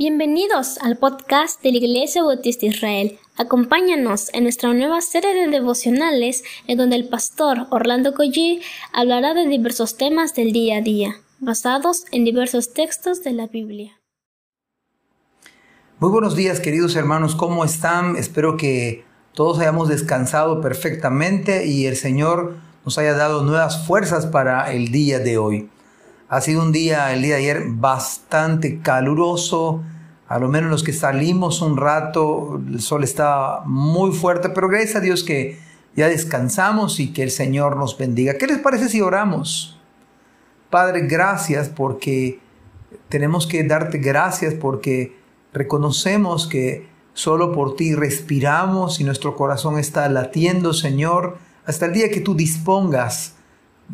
Bienvenidos al podcast de la Iglesia Bautista Israel. Acompáñanos en nuestra nueva serie de devocionales en donde el pastor Orlando Collie hablará de diversos temas del día a día, basados en diversos textos de la Biblia. Muy buenos días queridos hermanos, ¿cómo están? Espero que todos hayamos descansado perfectamente y el Señor nos haya dado nuevas fuerzas para el día de hoy. Ha sido un día, el día de ayer, bastante caluroso. A lo menos los que salimos un rato, el sol estaba muy fuerte, pero gracias a Dios que ya descansamos y que el Señor nos bendiga. ¿Qué les parece si oramos? Padre, gracias porque tenemos que darte gracias porque reconocemos que solo por ti respiramos y nuestro corazón está latiendo, Señor, hasta el día que tú dispongas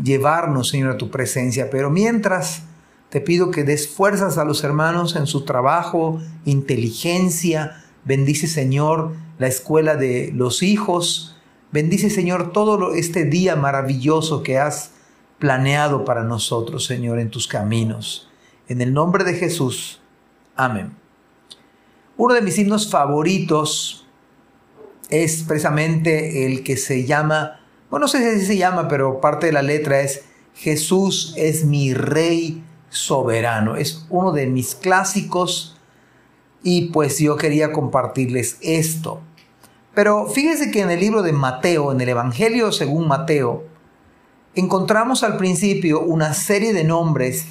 llevarnos, Señor, a tu presencia. Pero mientras, te pido que des fuerzas a los hermanos en su trabajo, inteligencia. Bendice, Señor, la escuela de los hijos. Bendice, Señor, todo este día maravilloso que has planeado para nosotros, Señor, en tus caminos. En el nombre de Jesús. Amén. Uno de mis himnos favoritos es precisamente el que se llama no sé si así se llama, pero parte de la letra es Jesús es mi rey soberano. Es uno de mis clásicos y pues yo quería compartirles esto. Pero fíjense que en el libro de Mateo, en el Evangelio según Mateo, encontramos al principio una serie de nombres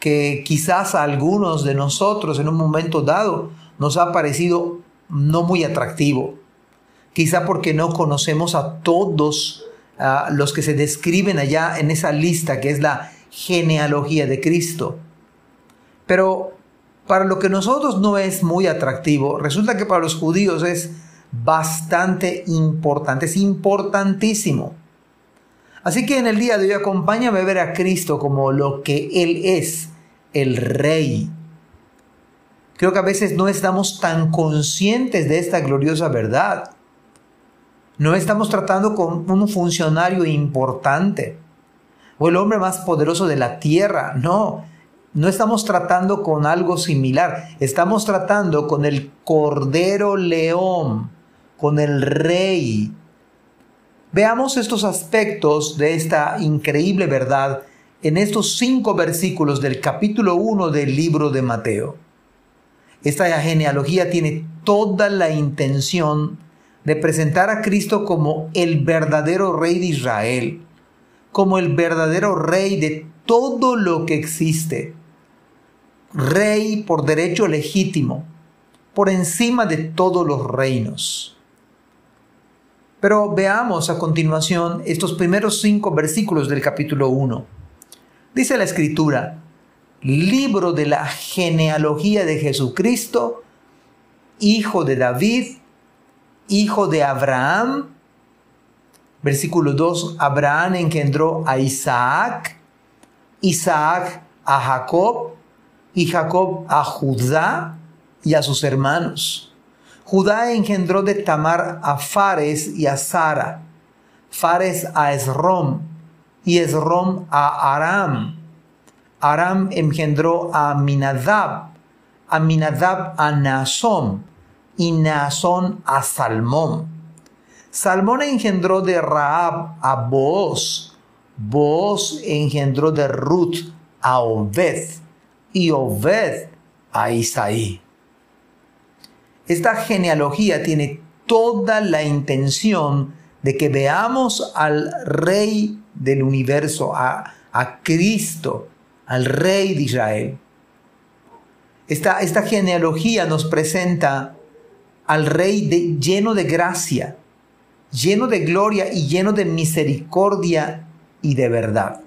que quizás a algunos de nosotros en un momento dado nos ha parecido no muy atractivo quizá porque no conocemos a todos los que se describen allá en esa lista que es la genealogía de Cristo. Pero para lo que nosotros no es muy atractivo, resulta que para los judíos es bastante importante, es importantísimo. Así que en el día de hoy acompáñame a ver a Cristo como lo que Él es, el Rey. Creo que a veces no estamos tan conscientes de esta gloriosa verdad. No estamos tratando con un funcionario importante o el hombre más poderoso de la tierra. No, no estamos tratando con algo similar. Estamos tratando con el Cordero León, con el Rey. Veamos estos aspectos de esta increíble verdad en estos cinco versículos del capítulo 1 del libro de Mateo. Esta genealogía tiene toda la intención de presentar a Cristo como el verdadero rey de Israel, como el verdadero rey de todo lo que existe, rey por derecho legítimo, por encima de todos los reinos. Pero veamos a continuación estos primeros cinco versículos del capítulo 1. Dice la escritura, libro de la genealogía de Jesucristo, hijo de David, hijo de Abraham. Versículo 2, Abraham engendró a Isaac, Isaac a Jacob y Jacob a Judá y a sus hermanos. Judá engendró de Tamar a Fares y a Sara, Fares a Esrom y Esrom a Aram. Aram engendró a Aminadab, Aminadab a Nasom, y Naasón a Salmón. Salmón engendró de Raab a Booz, Booz engendró de Ruth a Obed y Obed a Isaí. Esta genealogía tiene toda la intención de que veamos al Rey del universo, a, a Cristo, al Rey de Israel. Esta, esta genealogía nos presenta al Rey de, lleno de gracia, lleno de gloria y lleno de misericordia y de verdad.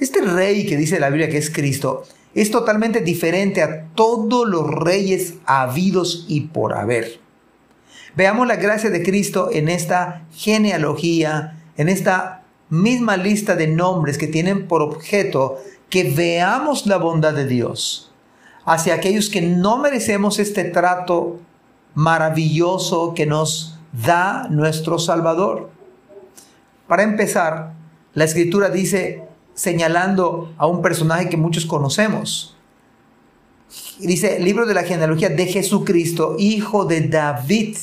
Este Rey que dice la Biblia que es Cristo es totalmente diferente a todos los reyes habidos y por haber. Veamos la gracia de Cristo en esta genealogía, en esta misma lista de nombres que tienen por objeto que veamos la bondad de Dios hacia aquellos que no merecemos este trato maravilloso que nos da nuestro Salvador. Para empezar, la escritura dice, señalando a un personaje que muchos conocemos, dice, libro de la genealogía de Jesucristo, hijo de David,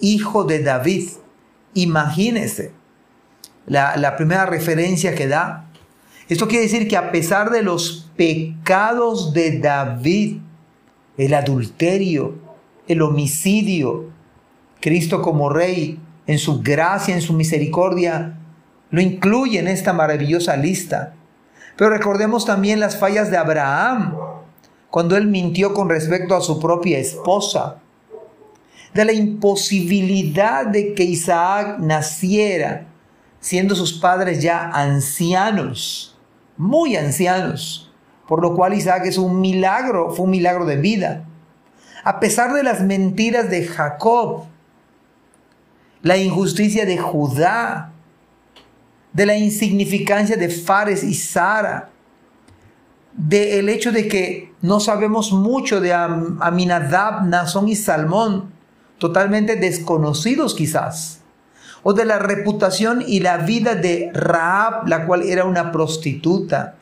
hijo de David. Imagínese la, la primera referencia que da. Esto quiere decir que a pesar de los pecados de David, el adulterio, el homicidio, Cristo como rey, en su gracia, en su misericordia, lo incluye en esta maravillosa lista. Pero recordemos también las fallas de Abraham, cuando él mintió con respecto a su propia esposa, de la imposibilidad de que Isaac naciera, siendo sus padres ya ancianos, muy ancianos, por lo cual Isaac es un milagro, fue un milagro de vida. A pesar de las mentiras de Jacob, la injusticia de Judá, de la insignificancia de Fares y Sara, del hecho de que no sabemos mucho de Aminadab, Nazón y Salmón, totalmente desconocidos quizás, o de la reputación y la vida de Raab, la cual era una prostituta,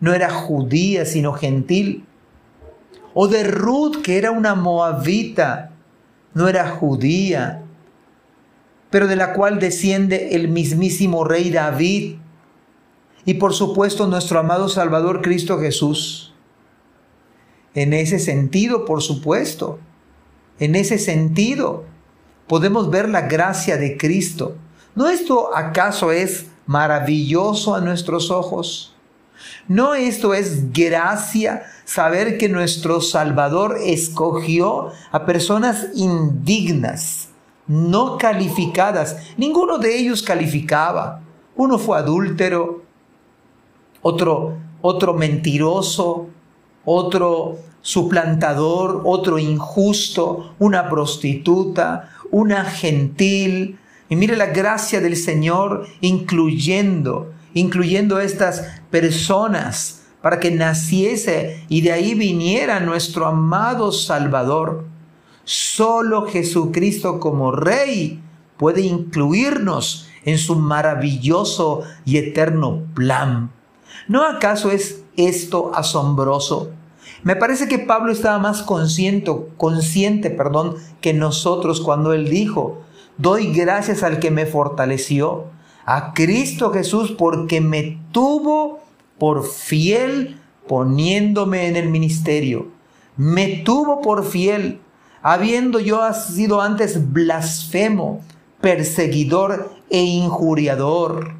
no era judía, sino gentil, o de Ruth, que era una moabita, no era judía, pero de la cual desciende el mismísimo rey David y por supuesto nuestro amado Salvador Cristo Jesús. En ese sentido, por supuesto, en ese sentido, podemos ver la gracia de Cristo. ¿No esto acaso es maravilloso a nuestros ojos? ¿No esto es gracia saber que nuestro Salvador escogió a personas indignas, no calificadas? Ninguno de ellos calificaba. Uno fue adúltero, otro, otro mentiroso, otro suplantador, otro injusto, una prostituta, una gentil. Y mire la gracia del Señor incluyendo, incluyendo estas personas para que naciese y de ahí viniera nuestro amado Salvador. Solo Jesucristo como Rey puede incluirnos en su maravilloso y eterno plan. ¿No acaso es esto asombroso? Me parece que Pablo estaba más consciente, consciente, perdón, que nosotros cuando él dijo, doy gracias al que me fortaleció, a Cristo Jesús porque me tuvo por fiel poniéndome en el ministerio. Me tuvo por fiel, habiendo yo sido antes blasfemo, perseguidor e injuriador.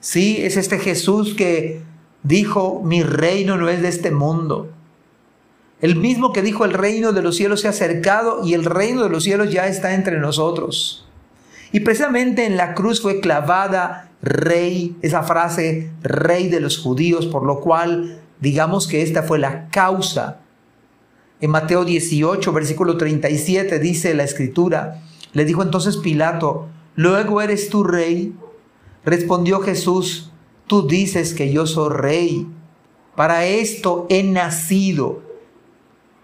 Sí, es este Jesús que dijo, mi reino no es de este mundo. El mismo que dijo, el reino de los cielos se ha acercado y el reino de los cielos ya está entre nosotros. Y precisamente en la cruz fue clavada rey, esa frase, rey de los judíos, por lo cual digamos que esta fue la causa. En Mateo 18, versículo 37 dice la escritura, le dijo entonces Pilato, luego eres tú rey. Respondió Jesús, Tú dices que yo soy rey. Para esto he nacido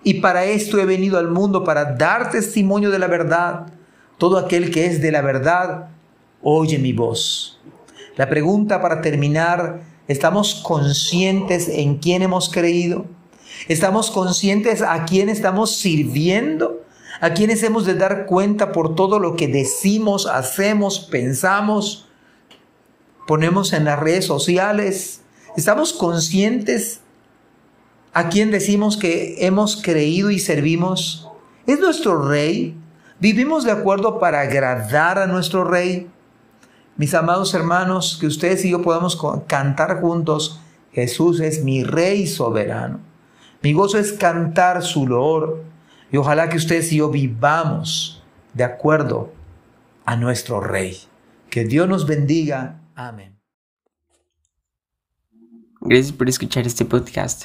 y para esto he venido al mundo, para dar testimonio de la verdad. Todo aquel que es de la verdad, oye mi voz. La pregunta para terminar, ¿estamos conscientes en quién hemos creído? ¿Estamos conscientes a quién estamos sirviendo? ¿A quiénes hemos de dar cuenta por todo lo que decimos, hacemos, pensamos? ponemos en las redes sociales? ¿Estamos conscientes a quién decimos que hemos creído y servimos? ¿Es nuestro rey? ¿Vivimos de acuerdo para agradar a nuestro rey? Mis amados hermanos, que ustedes y yo podamos cantar juntos, Jesús es mi rey soberano. Mi gozo es cantar su loor y ojalá que ustedes y yo vivamos de acuerdo a nuestro rey. Que Dios nos bendiga Amén. Gracias por escuchar este podcast.